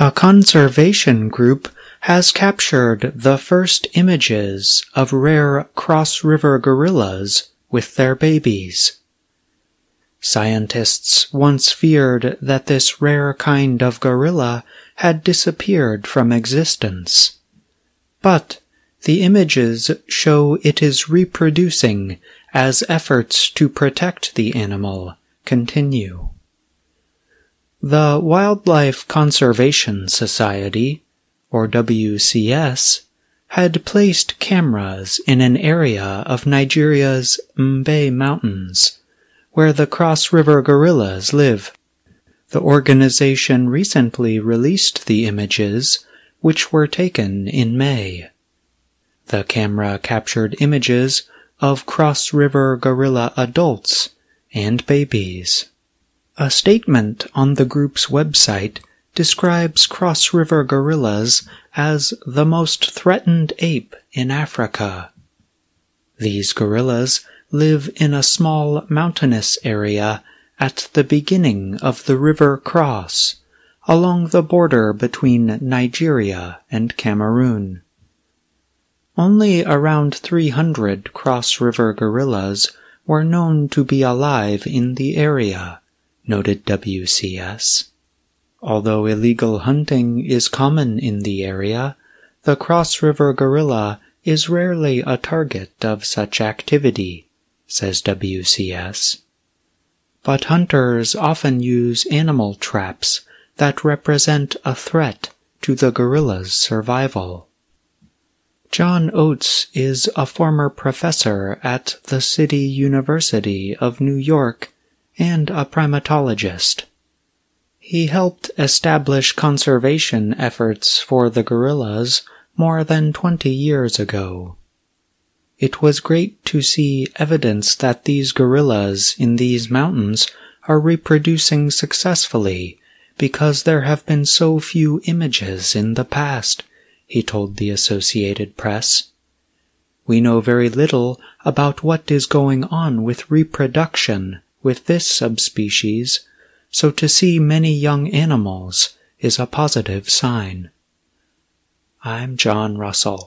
A conservation group has captured the first images of rare cross river gorillas with their babies. Scientists once feared that this rare kind of gorilla had disappeared from existence. But the images show it is reproducing as efforts to protect the animal continue. The Wildlife Conservation Society, or WCS, had placed cameras in an area of Nigeria's Mbe Mountains, where the Cross River gorillas live. The organization recently released the images, which were taken in May. The camera captured images of Cross River gorilla adults and babies. A statement on the group's website describes Cross River gorillas as the most threatened ape in Africa. These gorillas live in a small mountainous area at the beginning of the River Cross, along the border between Nigeria and Cameroon. Only around 300 Cross River gorillas were known to be alive in the area, noted WCS. Although illegal hunting is common in the area, the Cross River gorilla is rarely a target of such activity, says WCS. But hunters often use animal traps that represent a threat to the gorilla's survival. John Oates is a former professor at the City University of New York and a primatologist. He helped establish conservation efforts for the gorillas more than 20 years ago. It was great to see evidence that these gorillas in these mountains are reproducing successfully because there have been so few images in the past he told the Associated Press. We know very little about what is going on with reproduction with this subspecies, so to see many young animals is a positive sign. I'm John Russell.